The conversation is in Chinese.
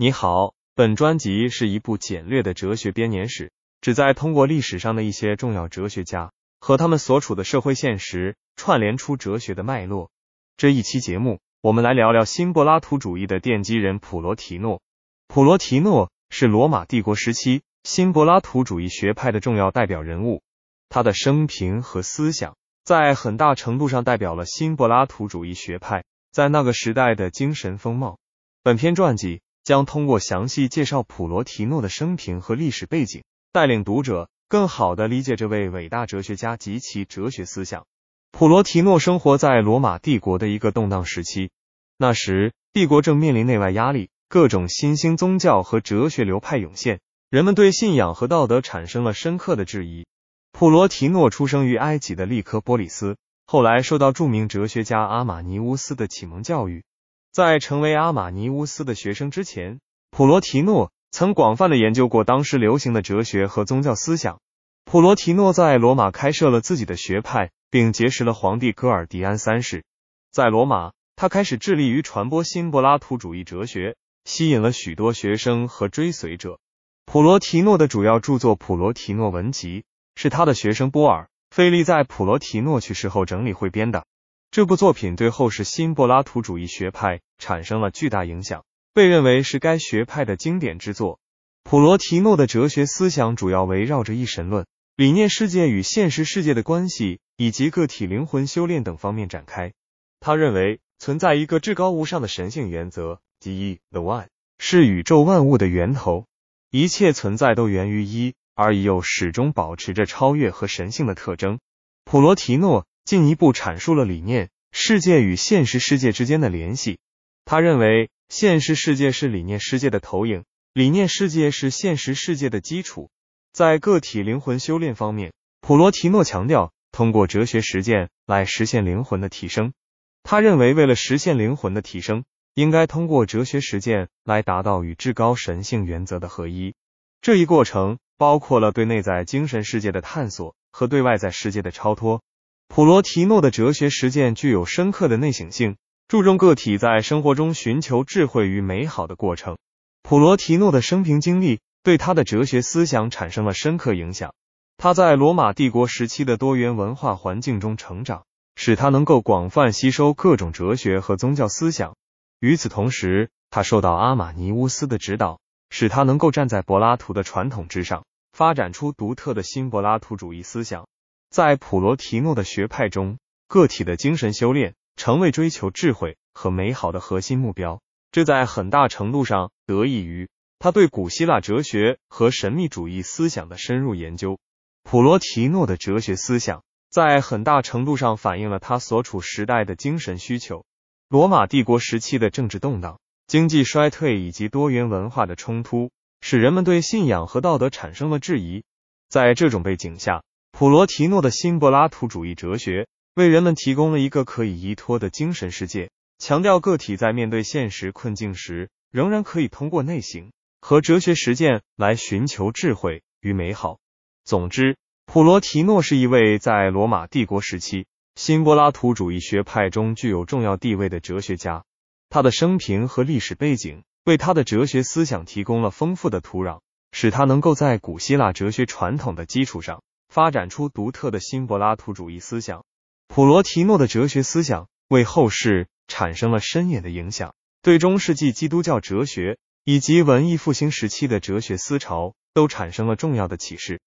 你好，本专辑是一部简略的哲学编年史，旨在通过历史上的一些重要哲学家和他们所处的社会现实，串联出哲学的脉络。这一期节目，我们来聊聊新柏拉图主义的奠基人普罗提诺。普罗提诺是罗马帝国时期新柏拉图主义学派的重要代表人物，他的生平和思想在很大程度上代表了新柏拉图主义学派在那个时代的精神风貌。本篇传记。将通过详细介绍普罗提诺的生平和历史背景，带领读者更好地理解这位伟大哲学家及其哲学思想。普罗提诺生活在罗马帝国的一个动荡时期，那时帝国正面临内外压力，各种新兴宗教和哲学流派涌现，人们对信仰和道德产生了深刻的质疑。普罗提诺出生于埃及的利科波里斯，后来受到著名哲学家阿马尼乌斯的启蒙教育。在成为阿马尼乌斯的学生之前，普罗提诺曾广泛的研究过当时流行的哲学和宗教思想。普罗提诺在罗马开设了自己的学派，并结识了皇帝戈尔迪安三世。在罗马，他开始致力于传播新柏拉图主义哲学，吸引了许多学生和追随者。普罗提诺的主要著作《普罗提诺文集》是他的学生波尔费利在普罗提诺去世后整理汇编的。这部作品对后世新柏拉图主义学派产生了巨大影响，被认为是该学派的经典之作。普罗提诺的哲学思想主要围绕着一神论、理念世界与现实世界的关系，以及个体灵魂修炼等方面展开。他认为存在一个至高无上的神性原则，即一 the one 是宇宙万物的源头，一切存在都源于一，而又始终保持着超越和神性的特征。普罗提诺。进一步阐述了理念世界与现实世界之间的联系。他认为，现实世界是理念世界的投影，理念世界是现实世界的基础。在个体灵魂修炼方面，普罗提诺强调通过哲学实践来实现灵魂的提升。他认为，为了实现灵魂的提升，应该通过哲学实践来达到与至高神性原则的合一。这一过程包括了对内在精神世界的探索和对外在世界的超脱。普罗提诺的哲学实践具有深刻的内省性，注重个体在生活中寻求智慧与美好的过程。普罗提诺的生平经历对他的哲学思想产生了深刻影响。他在罗马帝国时期的多元文化环境中成长，使他能够广泛吸收各种哲学和宗教思想。与此同时，他受到阿马尼乌斯的指导，使他能够站在柏拉图的传统之上，发展出独特的新柏拉图主义思想。在普罗提诺的学派中，个体的精神修炼成为追求智慧和美好的核心目标。这在很大程度上得益于他对古希腊哲学和神秘主义思想的深入研究。普罗提诺的哲学思想在很大程度上反映了他所处时代的精神需求。罗马帝国时期的政治动荡、经济衰退以及多元文化的冲突，使人们对信仰和道德产生了质疑。在这种背景下，普罗提诺的新柏拉图主义哲学为人们提供了一个可以依托的精神世界，强调个体在面对现实困境时，仍然可以通过内省和哲学实践来寻求智慧与美好。总之，普罗提诺是一位在罗马帝国时期新柏拉图主义学派中具有重要地位的哲学家。他的生平和历史背景为他的哲学思想提供了丰富的土壤，使他能够在古希腊哲学传统的基础上。发展出独特的新柏拉图主义思想，普罗提诺的哲学思想为后世产生了深远的影响，对中世纪基督教哲学以及文艺复兴时期的哲学思潮都产生了重要的启示。